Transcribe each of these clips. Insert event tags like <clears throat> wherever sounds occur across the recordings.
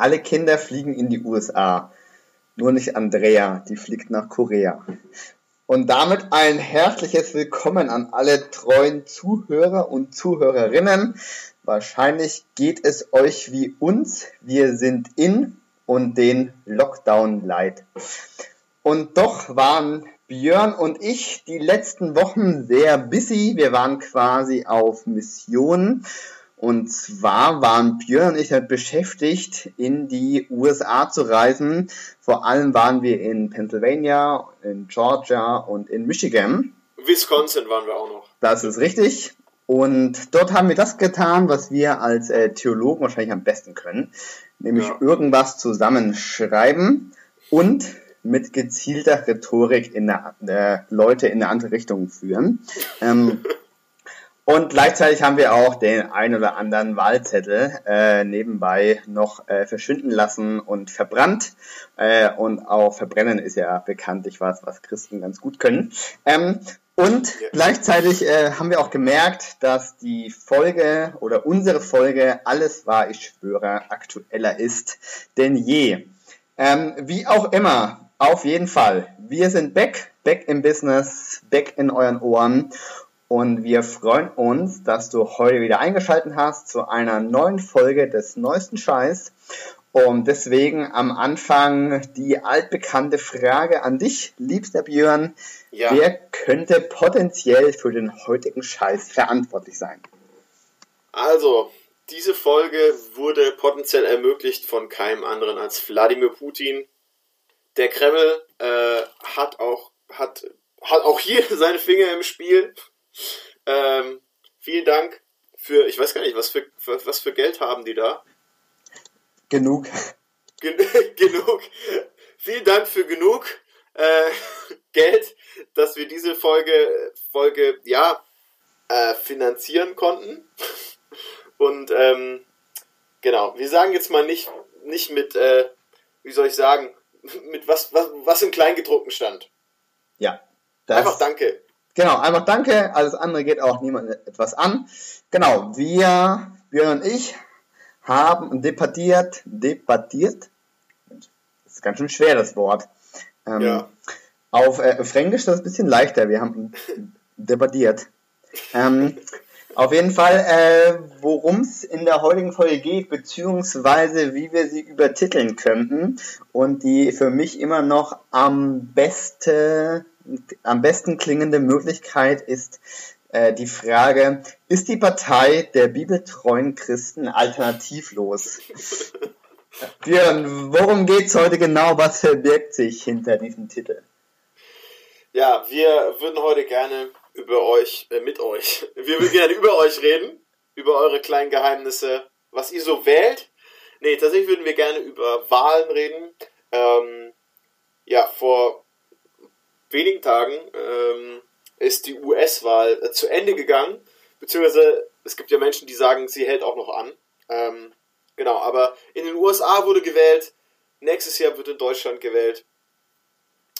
Alle Kinder fliegen in die USA. Nur nicht Andrea, die fliegt nach Korea. Und damit ein herzliches Willkommen an alle treuen Zuhörer und Zuhörerinnen. Wahrscheinlich geht es euch wie uns. Wir sind in und den Lockdown leid. Und doch waren Björn und ich die letzten Wochen sehr busy. Wir waren quasi auf Mission. Und zwar waren Björn und ich halt beschäftigt, in die USA zu reisen. Vor allem waren wir in Pennsylvania, in Georgia und in Michigan. Wisconsin waren wir auch noch. Das ist richtig. Und dort haben wir das getan, was wir als äh, Theologen wahrscheinlich am besten können, nämlich ja. irgendwas zusammenschreiben und mit gezielter Rhetorik in der, äh, Leute in eine andere Richtung führen. Ähm, <laughs> und gleichzeitig haben wir auch den ein oder anderen Wahlzettel äh, nebenbei noch äh, verschwinden lassen und verbrannt. Äh, und auch verbrennen ist ja bekanntlich was, was Christen ganz gut können. Ähm, und gleichzeitig äh, haben wir auch gemerkt, dass die Folge oder unsere Folge Alles war, ich schwöre, aktueller ist denn je. Ähm, wie auch immer, auf jeden Fall. Wir sind back, back im Business, back in euren Ohren. Und wir freuen uns, dass du heute wieder eingeschaltet hast zu einer neuen Folge des neuesten Scheiß. Und deswegen am Anfang die altbekannte Frage an dich, liebster Björn. Ja. Wer könnte potenziell für den heutigen Scheiß verantwortlich sein? Also, diese Folge wurde potenziell ermöglicht von keinem anderen als Wladimir Putin, der Kreml äh, hat auch hat hat auch hier <laughs> seine Finger im Spiel. Ähm, vielen Dank für, ich weiß gar nicht, was für, was für Geld haben die da? Genug. Gen <laughs> genug. Vielen Dank für genug äh, <laughs> Geld, dass wir diese Folge, Folge ja, äh, finanzieren konnten. <laughs> Und ähm, genau, wir sagen jetzt mal nicht, nicht mit, äh, wie soll ich sagen, mit was, was, was im Kleingedruckten stand. Ja. einfach Danke. Genau, einfach Danke. Alles andere geht auch niemandem etwas an. Genau, wir, Björn und ich, haben debattiert, debattiert. Das ist ganz schön schwer, das Wort. Ähm, ja. Auf äh, Fränkisch ist das ein bisschen leichter. Wir haben debattiert. Ähm, auf jeden Fall, äh, worum es in der heutigen Folge geht, beziehungsweise wie wir sie übertiteln könnten. Und die für mich immer noch am, beste, am besten klingende Möglichkeit ist äh, die Frage, ist die Partei der bibeltreuen Christen alternativlos? <laughs> Björn, worum geht es heute genau? Was verbirgt sich hinter diesem Titel? Ja, wir würden heute gerne über euch, äh, mit euch. <laughs> Wir würden gerne über euch reden, über eure kleinen Geheimnisse, was ihr so wählt. Nee, tatsächlich würden wir gerne über Wahlen reden. Ähm, ja, vor wenigen Tagen ähm, ist die US-Wahl äh, zu Ende gegangen, beziehungsweise es gibt ja Menschen, die sagen, sie hält auch noch an. Ähm, genau, aber in den USA wurde gewählt, nächstes Jahr wird in Deutschland gewählt.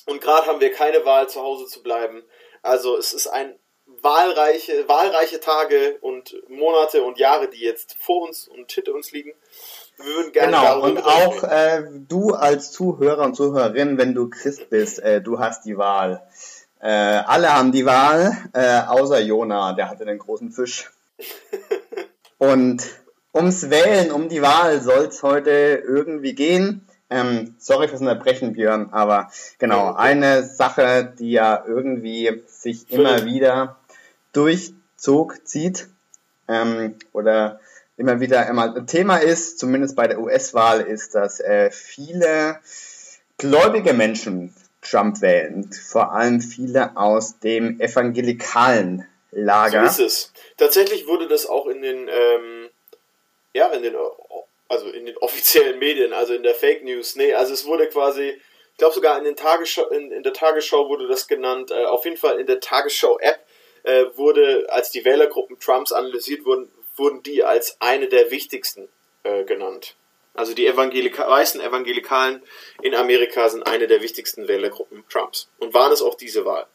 Und gerade haben wir keine Wahl, zu Hause zu bleiben. Also es ist ein wahlreiche, wahlreiche Tage und Monate und Jahre, die jetzt vor uns und hinter uns liegen. Wir würden gerne genau, und auch äh, du als Zuhörer und Zuhörerin, wenn du Christ bist, äh, du hast die Wahl. Äh, alle haben die Wahl, äh, außer Jona, der hatte den großen Fisch. <laughs> und ums Wählen, um die Wahl soll es heute irgendwie gehen. Ähm, sorry fürs Unterbrechen, Björn, aber genau, eine Sache, die ja irgendwie sich immer wieder durchzog, zieht, ähm, oder immer wieder immer ein Thema ist, zumindest bei der US-Wahl, ist, dass äh, viele gläubige Menschen Trump wählen, vor allem viele aus dem evangelikalen Lager. So ist es. Tatsächlich wurde das auch in den, ähm, ja, in den also in den offiziellen Medien, also in der Fake News. Nee, also es wurde quasi, ich glaube sogar in, den Tagesschau, in, in der Tagesschau wurde das genannt, äh, auf jeden Fall in der Tagesschau-App äh, wurde, als die Wählergruppen Trumps analysiert wurden, wurden die als eine der wichtigsten äh, genannt. Also die Evangelika weißen Evangelikalen in Amerika sind eine der wichtigsten Wählergruppen Trumps und waren es auch diese Wahl.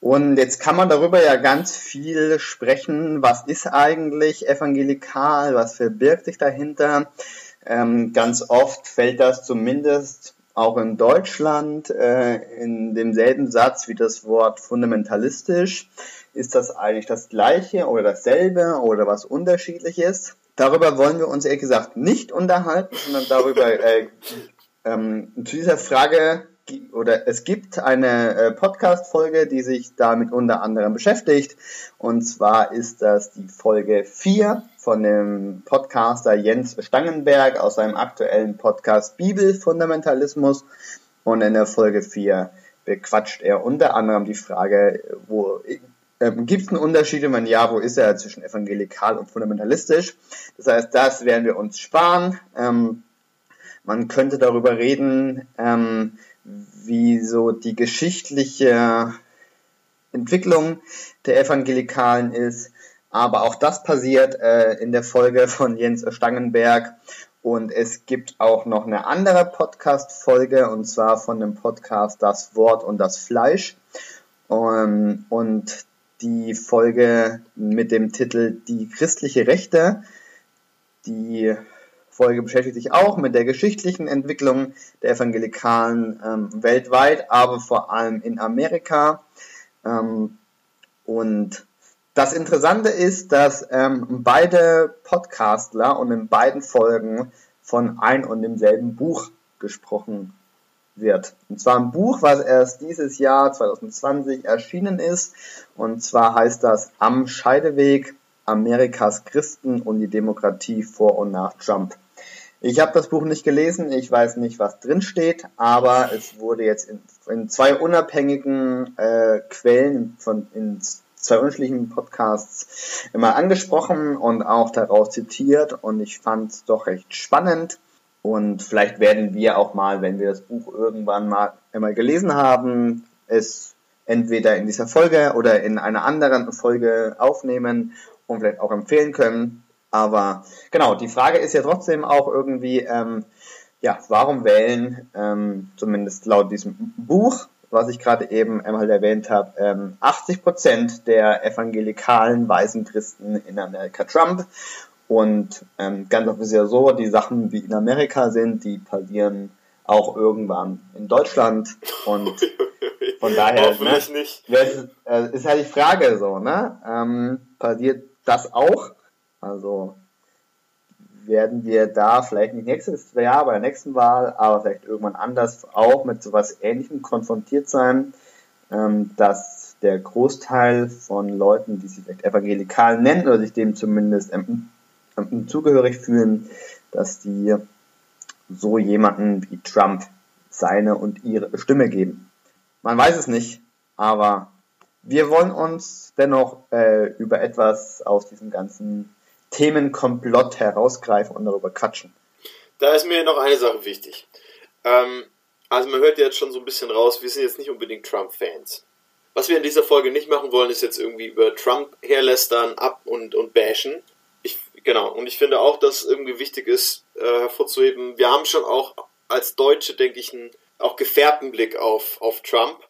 Und jetzt kann man darüber ja ganz viel sprechen. Was ist eigentlich evangelikal? Was verbirgt sich dahinter? Ähm, ganz oft fällt das zumindest auch in Deutschland äh, in demselben Satz wie das Wort fundamentalistisch. Ist das eigentlich das gleiche oder dasselbe oder was unterschiedliches? Darüber wollen wir uns ehrlich gesagt nicht unterhalten, sondern darüber <laughs> äh, ähm, zu dieser Frage oder es gibt eine äh, Podcast-Folge, die sich damit unter anderem beschäftigt. Und zwar ist das die Folge 4 von dem Podcaster Jens Stangenberg aus seinem aktuellen Podcast Bibelfundamentalismus. Und in der Folge 4 bequatscht er unter anderem die Frage, wo ähm, gibt es einen Unterschied? Und wenn ja, wo ist er zwischen evangelikal und fundamentalistisch? Das heißt, das werden wir uns sparen. Ähm, man könnte darüber reden, ähm, wie so die geschichtliche Entwicklung der Evangelikalen ist. Aber auch das passiert äh, in der Folge von Jens Stangenberg. Und es gibt auch noch eine andere Podcast-Folge, und zwar von dem Podcast Das Wort und das Fleisch. Um, und die Folge mit dem Titel Die christliche Rechte, die Folge beschäftigt sich auch mit der geschichtlichen Entwicklung der Evangelikalen ähm, weltweit, aber vor allem in Amerika. Ähm, und das Interessante ist, dass ähm, beide Podcastler und in beiden Folgen von ein und demselben Buch gesprochen wird. Und zwar ein Buch, was erst dieses Jahr 2020 erschienen ist. Und zwar heißt das Am Scheideweg Amerikas Christen und die Demokratie vor und nach Trump. Ich habe das Buch nicht gelesen, ich weiß nicht, was drin steht, aber es wurde jetzt in, in zwei unabhängigen äh, Quellen von in zwei unterschiedlichen Podcasts immer angesprochen und auch daraus zitiert und ich fand es doch recht spannend und vielleicht werden wir auch mal, wenn wir das Buch irgendwann mal einmal gelesen haben, es entweder in dieser Folge oder in einer anderen Folge aufnehmen und vielleicht auch empfehlen können. Aber genau, die Frage ist ja trotzdem auch irgendwie, ähm, ja, warum wählen, ähm, zumindest laut diesem Buch, was ich gerade eben einmal erwähnt habe, ähm, 80 Prozent der evangelikalen weißen Christen in Amerika Trump. Und ähm, ganz oft ist ja so, die Sachen, wie in Amerika sind, die passieren auch irgendwann in Deutschland. Und von <laughs> daher ne, nicht. Ist, äh, ist halt die Frage so, ne? Ähm, passiert das auch? Also werden wir da vielleicht nicht nächstes Jahr bei der nächsten Wahl, aber vielleicht irgendwann anders auch mit sowas Ähnlichem konfrontiert sein, ähm, dass der Großteil von Leuten, die sich vielleicht evangelikal nennen oder sich dem zumindest zugehörig fühlen, dass die so jemanden wie Trump seine und ihre Stimme geben. Man weiß es nicht, aber wir wollen uns dennoch äh, über etwas aus diesem ganzen Themenkomplott herausgreifen und darüber quatschen. Da ist mir noch eine Sache wichtig. Ähm, also man hört jetzt schon so ein bisschen raus, wir sind jetzt nicht unbedingt Trump-Fans. Was wir in dieser Folge nicht machen wollen, ist jetzt irgendwie über Trump herlästern, ab und, und bashen. Ich, genau, und ich finde auch, dass irgendwie wichtig ist, äh, hervorzuheben, wir haben schon auch als Deutsche, denke ich, einen auch gefärbten Blick auf, auf Trump,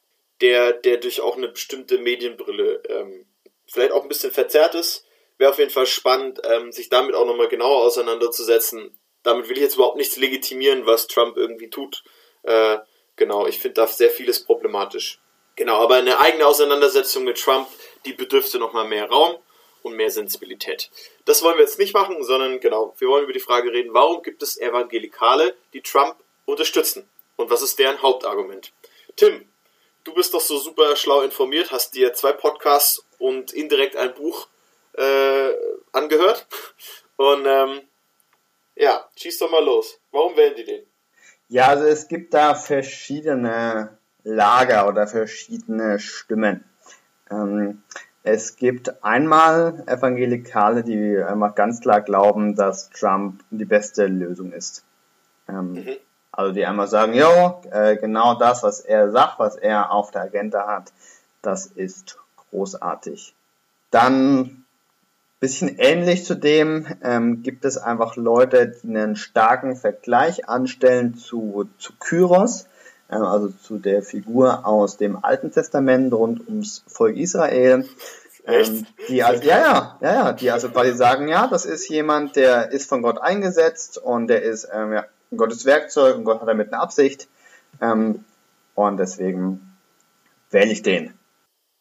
der, der durch auch eine bestimmte Medienbrille ähm, vielleicht auch ein bisschen verzerrt ist wäre auf jeden Fall spannend, ähm, sich damit auch nochmal genauer auseinanderzusetzen. Damit will ich jetzt überhaupt nichts legitimieren, was Trump irgendwie tut. Äh, genau, ich finde da sehr vieles problematisch. Genau, aber eine eigene Auseinandersetzung mit Trump, die bedürfte nochmal mehr Raum und mehr Sensibilität. Das wollen wir jetzt nicht machen, sondern genau, wir wollen über die Frage reden, warum gibt es Evangelikale, die Trump unterstützen? Und was ist deren Hauptargument? Tim, du bist doch so super schlau informiert, hast dir zwei Podcasts und indirekt ein Buch äh, angehört. <laughs> Und ähm, ja, schieß doch mal los. Warum wählen die den? Ja, also es gibt da verschiedene Lager oder verschiedene Stimmen. Ähm, es gibt einmal Evangelikale, die einfach ganz klar glauben, dass Trump die beste Lösung ist. Ähm, mhm. Also die einmal sagen, jo, äh, genau das, was er sagt, was er auf der Agenda hat, das ist großartig. Dann Bisschen ähnlich zu dem ähm, gibt es einfach Leute, die einen starken Vergleich anstellen zu, zu Kyros, äh, also zu der Figur aus dem Alten Testament rund ums Volk Israel. Ähm, die also, ja, ja, ja, ja, die also quasi sagen, ja, das ist jemand, der ist von Gott eingesetzt und der ist ähm, ja, Gottes Werkzeug und Gott hat damit eine Absicht. Ähm, und deswegen wähle ich den.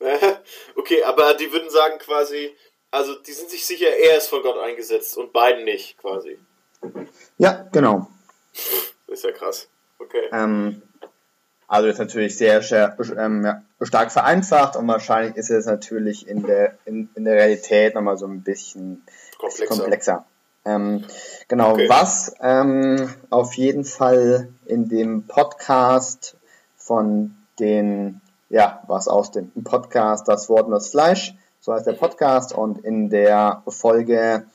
<laughs> okay, aber die würden sagen quasi, also die sind sich sicher, er ist von Gott eingesetzt und beiden nicht, quasi. Ja, genau. Ist ja krass. Okay. Ähm, also das ist natürlich sehr, sehr ähm, ja, stark vereinfacht und wahrscheinlich ist es natürlich in der, in, in der Realität nochmal so ein bisschen komplexer. komplexer. Ähm, genau, okay. was ähm, auf jeden Fall in dem Podcast von den, ja, was aus dem Podcast Das Wort und das Fleisch, so heißt der Podcast, und in der Folge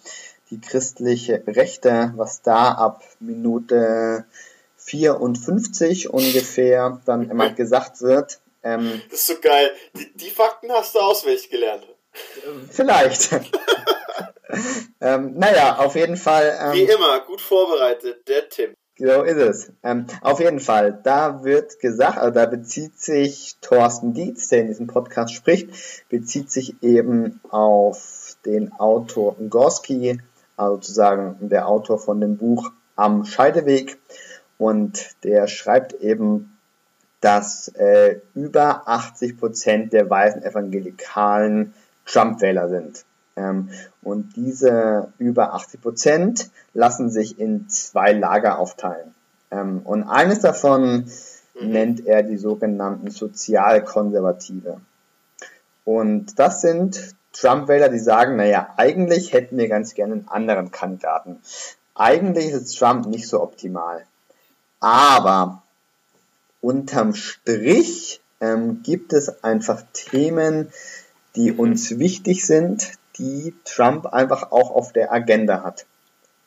die christliche Rechte, was da ab Minute 54 ungefähr dann immer <laughs> gesagt wird. Ähm, das ist so geil. Die, die Fakten hast du auswendig gelernt. Vielleicht. <laughs> ähm, naja, auf jeden Fall. Ähm, Wie immer, gut vorbereitet, der Tim. So ist es. Ähm, auf jeden Fall, da wird gesagt, also da bezieht sich Thorsten Dietz, der in diesem Podcast spricht, bezieht sich eben auf den Autor Gorski, also sozusagen der Autor von dem Buch Am Scheideweg. Und der schreibt eben, dass äh, über 80 Prozent der weißen Evangelikalen Trump-Wähler sind. Ähm, und diese über 80 Prozent lassen sich in zwei Lager aufteilen. Ähm, und eines davon mhm. nennt er die sogenannten Sozialkonservative. Und das sind Trump-Wähler, die sagen, naja, eigentlich hätten wir ganz gerne einen anderen Kandidaten. Eigentlich ist Trump nicht so optimal. Aber unterm Strich ähm, gibt es einfach Themen, die uns wichtig sind, die Trump einfach auch auf der Agenda hat.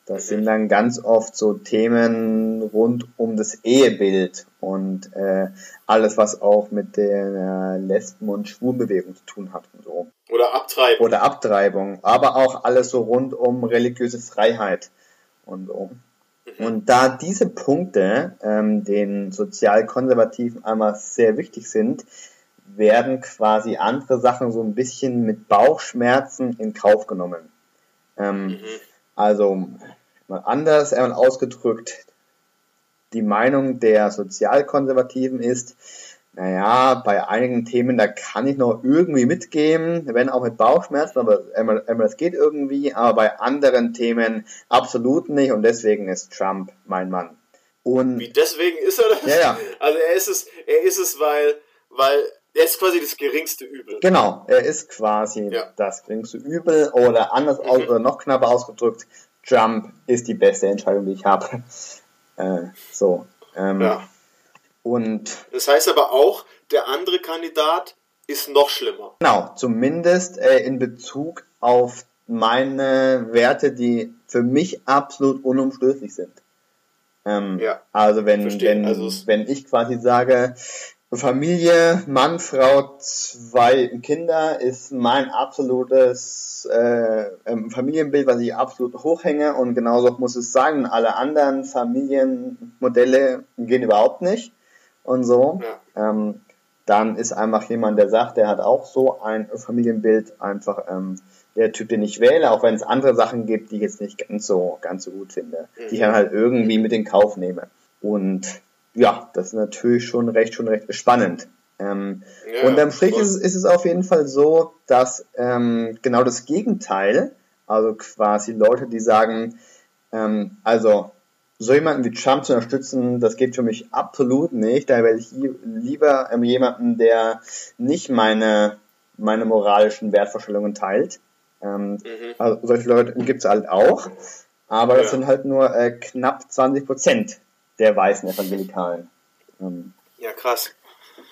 Das sind dann ganz oft so Themen rund um das Ehebild und äh, alles, was auch mit der Lesben- und Schwulbewegung zu tun hat. Und so. Oder Abtreibung. Oder Abtreibung. Aber auch alles so rund um religiöse Freiheit und so. Mhm. Und da diese Punkte ähm, den Sozialkonservativen einmal sehr wichtig sind, werden quasi andere Sachen so ein bisschen mit Bauchschmerzen in Kauf genommen. Ähm, mhm. Also mal anders einmal ausgedrückt, die Meinung der Sozialkonservativen ist, naja, bei einigen Themen, da kann ich noch irgendwie mitgehen, wenn auch mit Bauchschmerzen, aber einmal, einmal das geht irgendwie, aber bei anderen Themen absolut nicht und deswegen ist Trump mein Mann. Und Wie deswegen ist er das? Ja, ja. Also er ist es, er ist es, weil, weil er ist quasi das geringste Übel. Genau, er ist quasi ja. das geringste Übel oder anders mhm. aus, oder noch knapper ausgedrückt, Trump ist die beste Entscheidung, die ich habe. <laughs> Äh, so. Ähm, ja. Und das heißt aber auch, der andere Kandidat ist noch schlimmer. Genau, zumindest äh, in Bezug auf meine Werte, die für mich absolut unumstößlich sind. Ähm, ja, also wenn, wenn, also wenn ich quasi sage, Familie, Mann, Frau, zwei Kinder ist mein absolutes äh, ähm, Familienbild, was ich absolut hochhänge und genauso muss es sagen, alle anderen Familienmodelle gehen überhaupt nicht und so. Ja. Ähm, dann ist einfach jemand, der sagt, der hat auch so ein Familienbild, einfach ähm, der Typ, den ich wähle, auch wenn es andere Sachen gibt, die ich jetzt nicht ganz so, ganz so gut finde, mhm. die ich dann halt irgendwie mit in Kauf nehme. Und ja, das ist natürlich schon recht, schon recht spannend. Ähm, ja, unterm Strich ist, ist, es auf jeden Fall so, dass ähm, genau das Gegenteil, also quasi Leute, die sagen, ähm, also so jemanden wie Trump zu unterstützen, das geht für mich absolut nicht. Da werde ich lieber ähm, jemanden, der nicht meine, meine moralischen Wertvorstellungen teilt. Ähm, mhm. Also solche Leute gibt es halt auch, aber ja. das sind halt nur äh, knapp 20 Prozent der weißen Evangelikalen. Ähm, ja, krass.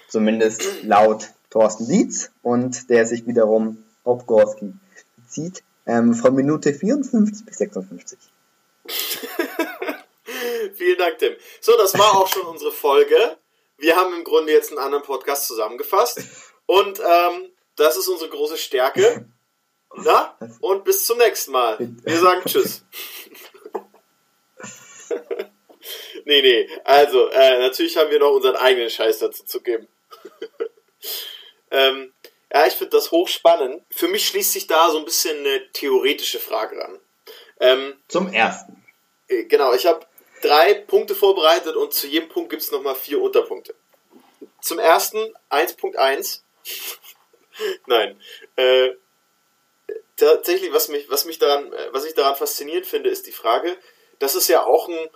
Zumindest laut Thorsten Dietz und der sich wiederum auf Gorski bezieht, ähm, von Minute 54 bis 56. <laughs> Vielen Dank, Tim. So, das war auch schon unsere Folge. Wir haben im Grunde jetzt einen anderen Podcast zusammengefasst. Und ähm, das ist unsere große Stärke. <laughs> Na? Und bis zum nächsten Mal. Wir sagen <laughs> Tschüss. Nee, nee. Also, äh, natürlich haben wir noch unseren eigenen Scheiß dazu zu geben. <laughs> ähm, ja, ich finde das hochspannend. Für mich schließt sich da so ein bisschen eine theoretische Frage an. Ähm, Zum ersten. Äh, genau, ich habe drei Punkte vorbereitet und zu jedem Punkt gibt es nochmal vier Unterpunkte. Zum ersten 1.1. <laughs> Nein. Äh, tatsächlich, was mich, was mich daran, äh, was ich daran fasziniert finde, ist die Frage, dass es ja auch ein,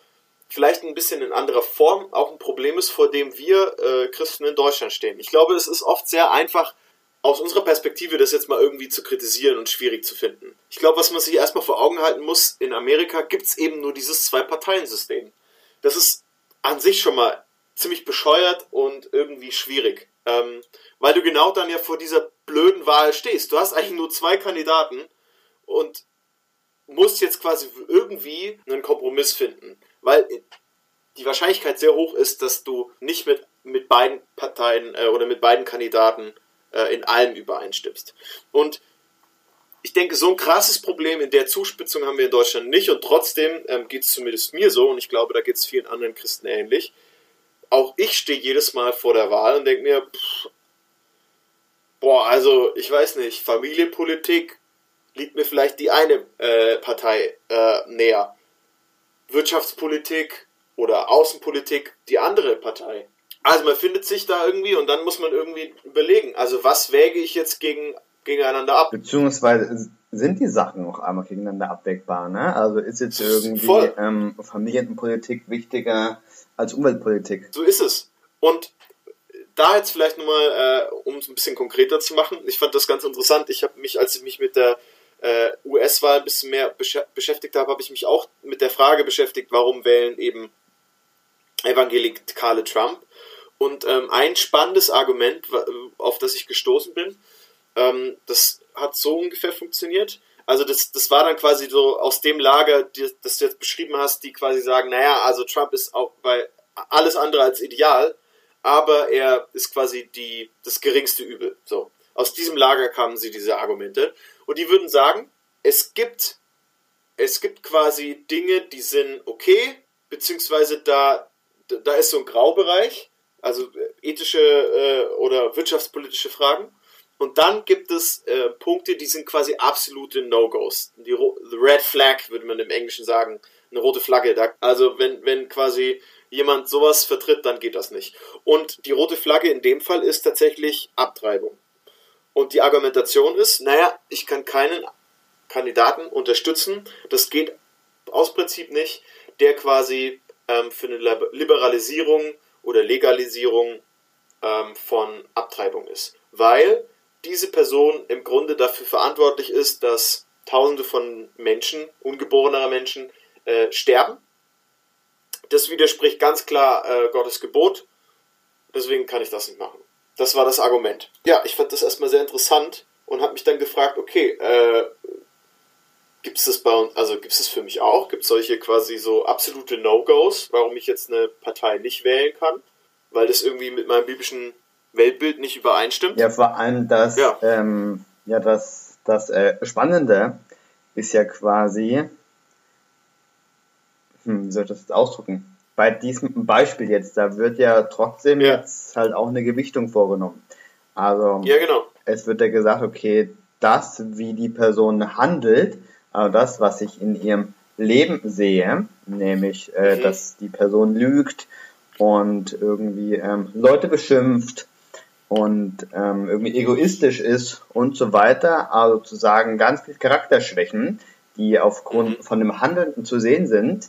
vielleicht ein bisschen in anderer Form auch ein Problem ist, vor dem wir äh, Christen in Deutschland stehen. Ich glaube, es ist oft sehr einfach, aus unserer Perspektive das jetzt mal irgendwie zu kritisieren und schwierig zu finden. Ich glaube, was man sich erstmal vor Augen halten muss, in Amerika gibt es eben nur dieses Zwei-Parteien-System. Das ist an sich schon mal ziemlich bescheuert und irgendwie schwierig. Ähm, weil du genau dann ja vor dieser blöden Wahl stehst. Du hast eigentlich nur zwei Kandidaten und musst jetzt quasi irgendwie einen Kompromiss finden. Weil die Wahrscheinlichkeit sehr hoch ist, dass du nicht mit, mit beiden Parteien äh, oder mit beiden Kandidaten äh, in allem übereinstimmst. Und ich denke, so ein krasses Problem in der Zuspitzung haben wir in Deutschland nicht und trotzdem ähm, geht es zumindest mir so und ich glaube, da geht es vielen anderen Christen ähnlich. Auch ich stehe jedes Mal vor der Wahl und denke mir, pff, boah, also ich weiß nicht, Familienpolitik liegt mir vielleicht die eine äh, Partei äh, näher. Wirtschaftspolitik oder Außenpolitik die andere Partei. Also man findet sich da irgendwie und dann muss man irgendwie überlegen, also was wäge ich jetzt gegen, gegeneinander ab? Beziehungsweise sind die Sachen auch einmal gegeneinander abwägbar, ne? Also ist jetzt irgendwie ähm, Familienpolitik wichtiger als Umweltpolitik? So ist es. Und da jetzt vielleicht nochmal, äh, um es ein bisschen konkreter zu machen, ich fand das ganz interessant. Ich habe mich, als ich mich mit der äh, US-Wahl ein bisschen mehr besch beschäftigt habe, habe ich mich auch mit der Frage beschäftigt, warum wählen eben Evangelikale Trump? Und ähm, ein spannendes Argument, auf das ich gestoßen bin, ähm, das hat so ungefähr funktioniert. Also das, das war dann quasi so aus dem Lager, die, das du jetzt beschrieben hast, die quasi sagen, naja, also Trump ist auch bei alles andere als ideal, aber er ist quasi die, das geringste Übel. So. Aus diesem Lager kamen sie diese Argumente. Und die würden sagen, es gibt, es gibt quasi Dinge, die sind okay, beziehungsweise da, da ist so ein Graubereich also ethische äh, oder wirtschaftspolitische Fragen. Und dann gibt es äh, Punkte, die sind quasi absolute No-Gos. Die the Red Flag würde man im Englischen sagen, eine rote Flagge. Da, also wenn, wenn quasi jemand sowas vertritt, dann geht das nicht. Und die rote Flagge in dem Fall ist tatsächlich Abtreibung. Und die Argumentation ist, naja, ich kann keinen Kandidaten unterstützen, das geht aus Prinzip nicht, der quasi ähm, für eine Liberalisierung oder Legalisierung ähm, von Abtreibung ist. Weil diese Person im Grunde dafür verantwortlich ist, dass Tausende von Menschen, ungeborener Menschen, äh, sterben. Das widerspricht ganz klar äh, Gottes Gebot. Deswegen kann ich das nicht machen. Das war das Argument. Ja, ich fand das erstmal sehr interessant und habe mich dann gefragt, okay, äh, gibt es das bei uns, also gibt es das für mich auch? Gibt es solche quasi so absolute No-Gos, warum ich jetzt eine Partei nicht wählen kann? Weil das irgendwie mit meinem biblischen Weltbild nicht übereinstimmt? Ja, vor allem das, ja, ähm, ja das, das äh, Spannende ist ja quasi, hm, wie soll ich das jetzt ausdrücken? Bei diesem Beispiel jetzt, da wird ja trotzdem ja. jetzt halt auch eine Gewichtung vorgenommen. Also, ja, genau. es wird ja gesagt, okay, das, wie die Person handelt, aber das, was ich in ihrem Leben sehe, nämlich, äh, mhm. dass die Person lügt und irgendwie ähm, Leute beschimpft und ähm, irgendwie egoistisch ist und so weiter, also zu sagen, ganz viele Charakterschwächen, die aufgrund mhm. von dem Handelnden zu sehen sind,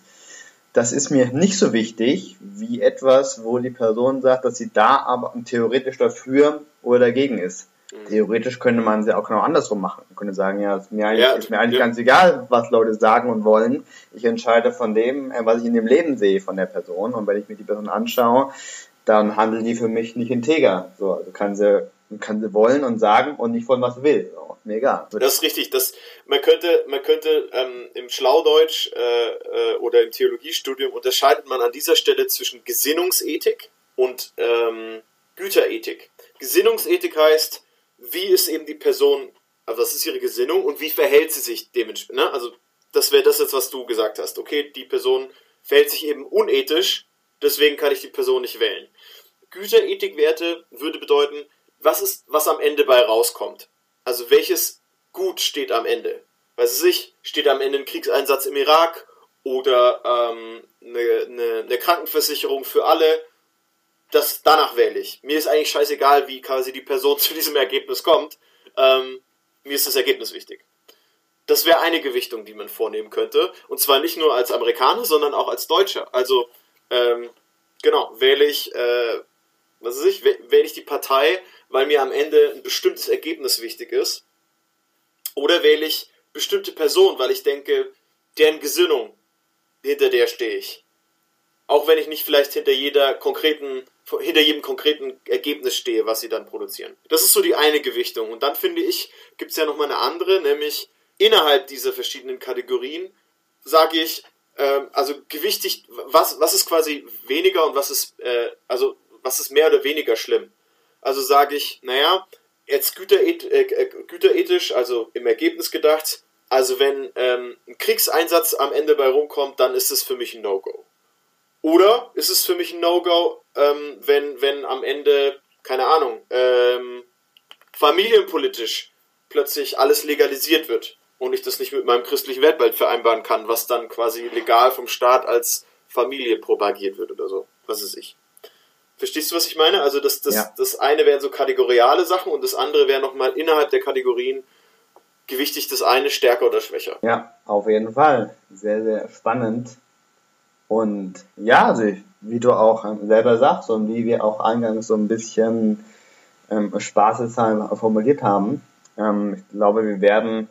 das ist mir nicht so wichtig wie etwas, wo die Person sagt, dass sie da aber theoretisch dafür oder dagegen ist. Mhm. Theoretisch könnte man sie auch genau andersrum machen. Man könnte sagen, ja, ist mir eigentlich, ja, ist mir eigentlich ja. ganz egal, was Leute sagen und wollen. Ich entscheide von dem, äh, was ich in dem Leben sehe von der Person. Und wenn ich mir die Person anschaue, dann handelt die für mich nicht integer. So, also kann sie, kann sie wollen und sagen und nicht wollen, was sie will. So, mir egal. Das ist richtig. Das, man könnte, man könnte ähm, im Schlaudeutsch äh, äh, oder im Theologiestudium unterscheidet man an dieser Stelle zwischen Gesinnungsethik und ähm, Güterethik. Gesinnungsethik heißt, wie ist eben die Person, also was ist ihre Gesinnung und wie verhält sie sich dementsprechend. Ne? Also das wäre das jetzt, was du gesagt hast. Okay, die Person verhält sich eben unethisch, deswegen kann ich die Person nicht wählen. Güterethikwerte würde bedeuten, was ist, was am Ende bei rauskommt. Also welches Gut steht am Ende. Weiß nicht, steht am Ende ein Kriegseinsatz im Irak oder ähm, eine, eine, eine Krankenversicherung für alle. Das, danach wähle ich. Mir ist eigentlich scheißegal, wie quasi die Person <laughs> zu diesem Ergebnis kommt. Ähm, mir ist das Ergebnis wichtig. Das wäre eine Gewichtung, die man vornehmen könnte. Und zwar nicht nur als Amerikaner, sondern auch als Deutscher. Also, ähm, genau, wähle ich, äh, was weiß ich, wähle ich die Partei, weil mir am Ende ein bestimmtes Ergebnis wichtig ist. Oder wähle ich bestimmte Personen, weil ich denke, deren Gesinnung, hinter der stehe ich. Auch wenn ich nicht vielleicht hinter jeder konkreten, hinter jedem konkreten Ergebnis stehe, was sie dann produzieren. Das ist so die eine Gewichtung. Und dann finde ich, gibt es ja nochmal eine andere, nämlich innerhalb dieser verschiedenen Kategorien sage ich, ähm, also gewichtig, was, was ist quasi weniger und was ist, äh, also was ist mehr oder weniger schlimm. Also sage ich, naja, jetzt gütereth, äh, äh, güterethisch, also im Ergebnis gedacht, also wenn ähm, ein Kriegseinsatz am Ende bei rumkommt, dann ist es für mich ein No-Go. Oder ist es für mich ein No-Go, ähm, wenn, wenn am Ende, keine Ahnung, ähm, familienpolitisch plötzlich alles legalisiert wird und ich das nicht mit meinem christlichen Weltbild vereinbaren kann, was dann quasi legal vom Staat als Familie propagiert wird oder so. Was ist ich? Verstehst du, was ich meine? Also das, das, ja. das eine wären so kategoriale Sachen und das andere wäre nochmal innerhalb der Kategorien gewichtig das eine stärker oder schwächer. Ja, auf jeden Fall. Sehr, sehr spannend. Und ja, also wie du auch selber sagst und wie wir auch eingangs so ein bisschen ähm, spaßeshalber formuliert haben, ähm, ich glaube, wir werden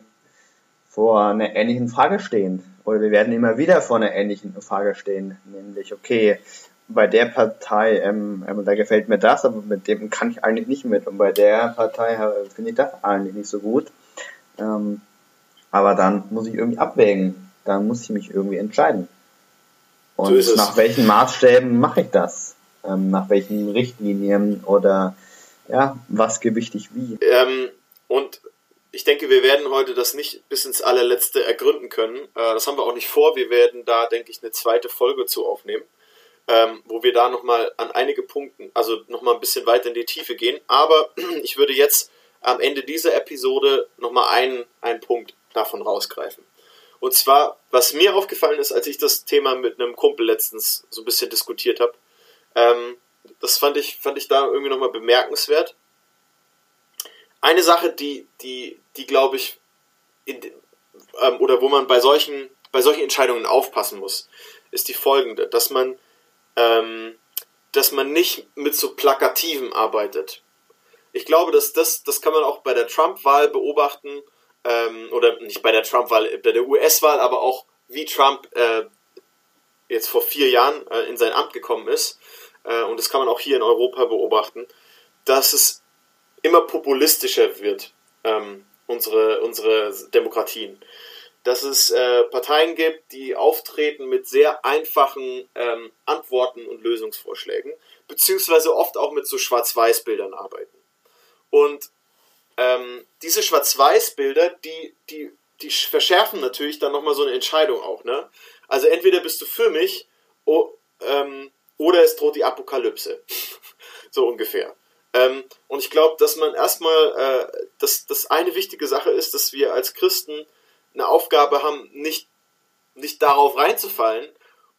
vor einer ähnlichen Frage stehen. Oder wir werden immer wieder vor einer ähnlichen Frage stehen. Nämlich, okay, bei der Partei, ähm, ähm, da gefällt mir das, aber mit dem kann ich eigentlich nicht mit. Und bei der Partei äh, finde ich das eigentlich nicht so gut. Ähm, aber dann muss ich irgendwie abwägen. Dann muss ich mich irgendwie entscheiden. Und so nach welchen Maßstäben mache ich das? Ähm, nach welchen Richtlinien oder ja, was gewichtig wie? Ähm, und ich denke, wir werden heute das nicht bis ins allerletzte ergründen können. Äh, das haben wir auch nicht vor. Wir werden da, denke ich, eine zweite Folge zu aufnehmen ähm, wo wir da nochmal an einige Punkten, also nochmal ein bisschen weiter in die Tiefe gehen. Aber <clears throat> ich würde jetzt am Ende dieser Episode nochmal einen, einen Punkt davon rausgreifen. Und zwar, was mir aufgefallen ist, als ich das Thema mit einem Kumpel letztens so ein bisschen diskutiert habe, ähm, das fand ich, fand ich da irgendwie nochmal bemerkenswert. Eine Sache, die, die, die glaube ich, in, ähm, oder wo man bei solchen, bei solchen Entscheidungen aufpassen muss, ist die folgende, dass man ähm, dass man nicht mit so Plakativen arbeitet. Ich glaube, dass das, das kann man auch bei der Trump-Wahl beobachten, ähm, oder nicht bei der Trump-Wahl, bei der US-Wahl, aber auch wie Trump äh, jetzt vor vier Jahren äh, in sein Amt gekommen ist. Äh, und das kann man auch hier in Europa beobachten, dass es immer populistischer wird, ähm, unsere, unsere Demokratien dass es äh, Parteien gibt, die auftreten mit sehr einfachen ähm, Antworten und Lösungsvorschlägen, beziehungsweise oft auch mit so Schwarz-Weiß-Bildern arbeiten. Und ähm, diese Schwarz-Weiß-Bilder, die, die, die verschärfen natürlich dann nochmal so eine Entscheidung auch. Ne? Also entweder bist du für mich oh, ähm, oder es droht die Apokalypse. <laughs> so ungefähr. Ähm, und ich glaube, dass man erstmal, äh, dass das eine wichtige Sache ist, dass wir als Christen eine Aufgabe haben, nicht, nicht darauf reinzufallen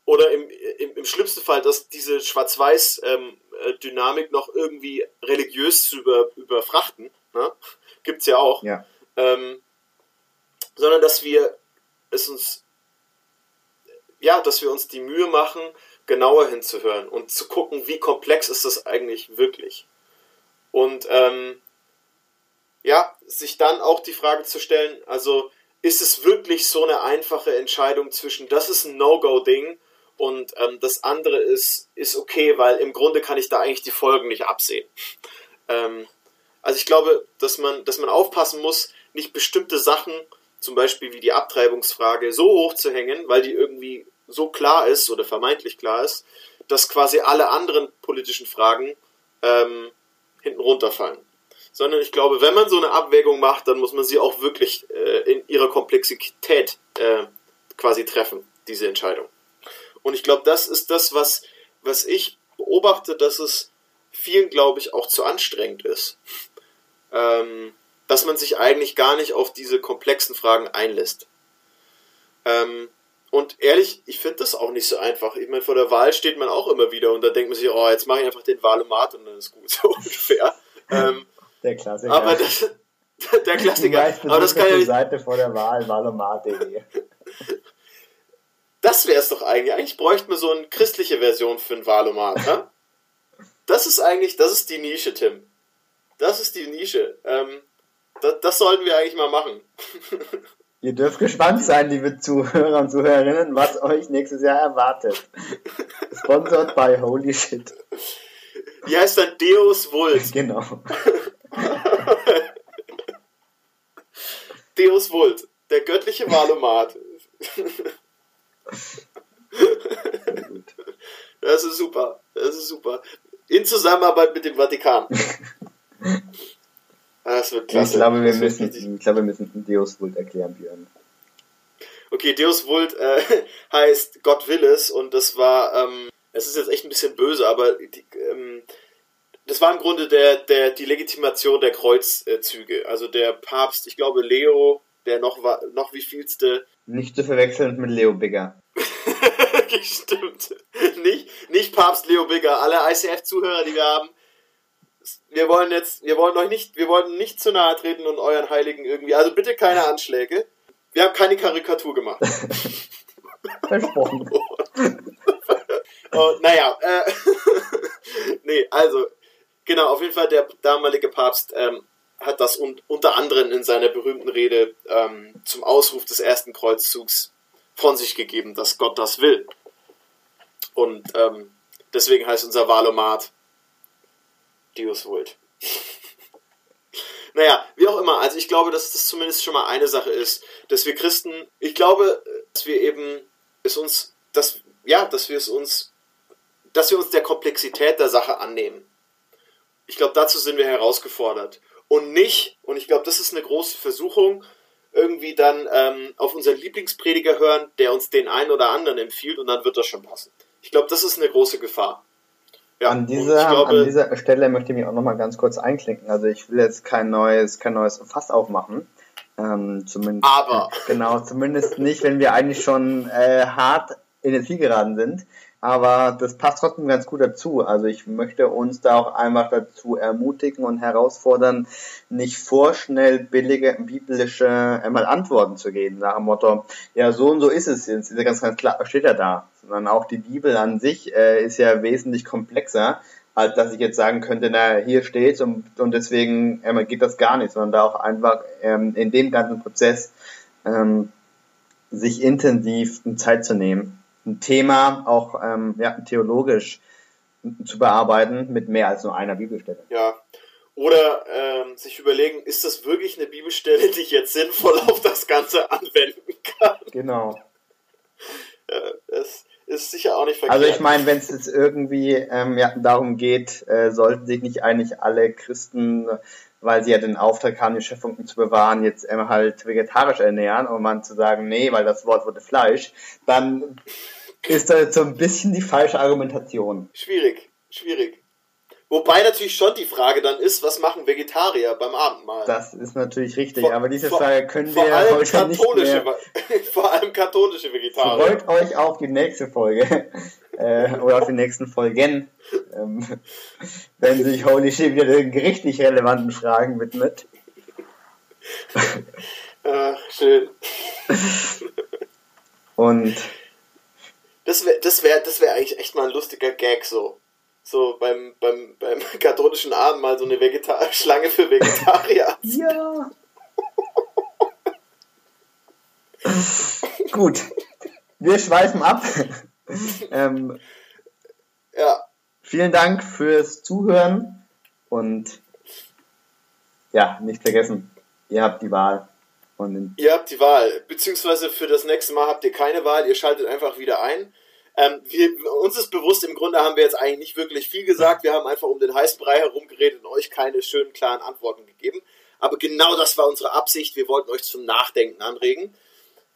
oder im, im, im schlimmsten Fall, dass diese Schwarz-Weiß-Dynamik ähm, noch irgendwie religiös zu über, überfrachten, ne? <laughs> gibt es ja auch, ja. Ähm, sondern dass wir es uns, ja, dass wir uns die Mühe machen, genauer hinzuhören und zu gucken, wie komplex ist das eigentlich wirklich. Und ähm, ja, sich dann auch die Frage zu stellen, also ist es wirklich so eine einfache Entscheidung zwischen, das ist ein No-Go-Ding und ähm, das andere ist, ist okay, weil im Grunde kann ich da eigentlich die Folgen nicht absehen. <laughs> Ähm, also ich glaube, dass man, dass man aufpassen muss, nicht bestimmte Sachen, zum Beispiel wie die Abtreibungsfrage, so hoch zu hängen, weil die irgendwie so klar ist oder vermeintlich klar ist, dass quasi alle anderen politischen Fragen ähm, hinten runterfallen sondern ich glaube, wenn man so eine Abwägung macht, dann muss man sie auch wirklich äh, in ihrer Komplexität äh, quasi treffen, diese Entscheidung. Und ich glaube, das ist das, was, was ich beobachte, dass es vielen, glaube ich, auch zu anstrengend ist. Ähm, dass man sich eigentlich gar nicht auf diese komplexen Fragen einlässt. Ähm, und ehrlich, ich finde das auch nicht so einfach. Ich meine, vor der Wahl steht man auch immer wieder und da denkt man sich, oh, jetzt mache ich einfach den Wahlomat und dann ist gut, <laughs> so ungefähr. Ähm, der Klassiker. Aber das, <laughs> der Klassiker. aber das kann ja nicht. Seite vor der Wahl, wahlomat.de. Das wäre es doch eigentlich. Eigentlich bräuchten wir so eine christliche Version für ein Wahlomat, ne? Das ist eigentlich, das ist die Nische, Tim. Das ist die Nische. Ähm, das, das sollten wir eigentlich mal machen. <laughs> Ihr dürft gespannt sein, liebe Zuhörer und Zuhörerinnen, was euch nächstes Jahr erwartet. Sponsored by Holy Shit. Wie heißt dann Deus Vult? <laughs> Genau. <laughs> Deus Vult, der göttliche Valomat. <laughs> Das ist super. Das ist super. In Zusammenarbeit mit dem Vatikan. <laughs> Das wird klasse. Ich glaube, wir müssen, ich glaube, wir müssen Deus Vult erklären, Björn. Okay, Deus Vult äh, heißt Gott will es und das war, ähm, es ist jetzt echt ein bisschen böse, aber die, ähm, das war im Grunde der, der, die Legitimation der Kreuzzüge. Also der Papst, ich glaube Leo, der noch war, noch wie vielste. Nicht zu verwechseln mit Leo Bigger. <laughs> Stimmt. Nicht, nicht Papst Leo Bigger. Alle ICF-Zuhörer, die wir haben, wir wollen jetzt, wir wollen euch nicht, wir wollen nicht zu nahe treten und euren Heiligen irgendwie. Also bitte keine Anschläge. Wir haben keine Karikatur gemacht. <laughs> Versprochen. <laughs> oh, naja, äh, nee, also, genau, auf jeden Fall der damalige Papst ähm, hat das un unter anderem in seiner berühmten Rede ähm, zum Ausruf des ersten Kreuzzugs von sich gegeben, dass Gott das will. Und ähm, deswegen heißt unser Wahlomat Deus Vult. <laughs> naja, wie auch immer. Also ich glaube, dass das zumindest schon mal eine Sache ist, dass wir Christen, ich glaube, dass wir eben es uns, dass, ja, dass wir es uns, dass wir uns der Komplexität der Sache annehmen. Ich glaube, dazu sind wir herausgefordert. Und nicht, und ich glaube, das ist eine große Versuchung, irgendwie dann ähm, auf unseren Lieblingsprediger hören, der uns den einen oder anderen empfiehlt und dann wird das schon passen. Ich glaube, das ist eine große Gefahr. Ja, an, dieser, glaube, an dieser Stelle möchte ich mich auch nochmal ganz kurz einklinken. Also ich will jetzt kein neues, kein neues Fass aufmachen. Ähm, zumindest, Aber. Genau, zumindest nicht, wenn wir eigentlich schon äh, hart in den Ziel geraten sind. Aber das passt trotzdem ganz gut dazu. Also ich möchte uns da auch einfach dazu ermutigen und herausfordern, nicht vorschnell billige biblische einmal Antworten zu geben, nach dem Motto, ja, so und so ist es jetzt, ist ja ganz, ganz klar, steht ja da. Sondern auch die Bibel an sich äh, ist ja wesentlich komplexer, als dass ich jetzt sagen könnte, na, hier steht's und, und deswegen ähm, geht das gar nicht, sondern da auch einfach ähm, in dem ganzen Prozess ähm, sich intensiv Zeit zu nehmen ein Thema auch ähm, ja, theologisch zu bearbeiten mit mehr als nur einer Bibelstelle. Ja. Oder ähm, sich überlegen, ist das wirklich eine Bibelstelle, die ich jetzt sinnvoll auf das Ganze anwenden kann? Genau. Ja, das ist sicher auch nicht verkehrt. Also ich meine, wenn es jetzt irgendwie ähm, ja, darum geht, äh, sollten sich nicht eigentlich alle Christen, weil sie ja den Auftrag haben, die Schöpfung zu bewahren, jetzt ähm, halt vegetarisch ernähren, um man zu sagen, nee, weil das Wort wurde Fleisch, dann ist da jetzt so ein bisschen die falsche Argumentation. Schwierig, schwierig. Wobei natürlich schon die Frage dann ist, was machen Vegetarier beim Abendmahl? Das ist natürlich richtig, vor, aber diese vor, Frage können wir ja heute nicht mehr. <laughs> vor allem katholische Vegetarier. Freut euch auf die nächste Folge <laughs> äh, oder auf die nächsten Folgen, ähm, <laughs> wenn sich Holy Shit wieder den gerichtlich relevanten Fragen widmet. Ach, schön. Und das wäre das wär, das wär eigentlich echt mal ein lustiger Gag so. So beim, beim, beim <laughs> katholischen Abend mal so eine Vegetar Schlange für Vegetarier. <laughs> ja. Gut. Wir schweifen ab. <laughs> ähm, ja. Vielen Dank fürs Zuhören und ja, nicht vergessen, ihr habt die Wahl. Ihr habt die Wahl, beziehungsweise für das nächste Mal habt ihr keine Wahl, ihr schaltet einfach wieder ein. Ähm, wir, uns ist bewusst, im Grunde haben wir jetzt eigentlich nicht wirklich viel gesagt. Wir haben einfach um den heißen Brei herumgeredet und euch keine schönen, klaren Antworten gegeben. Aber genau das war unsere Absicht. Wir wollten euch zum Nachdenken anregen.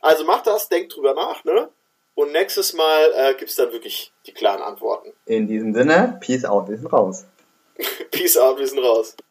Also macht das, denkt drüber nach, ne? Und nächstes Mal äh, gibt es dann wirklich die klaren Antworten. In diesem Sinne, Peace out, wir sind raus. <laughs> Peace out, wir sind raus.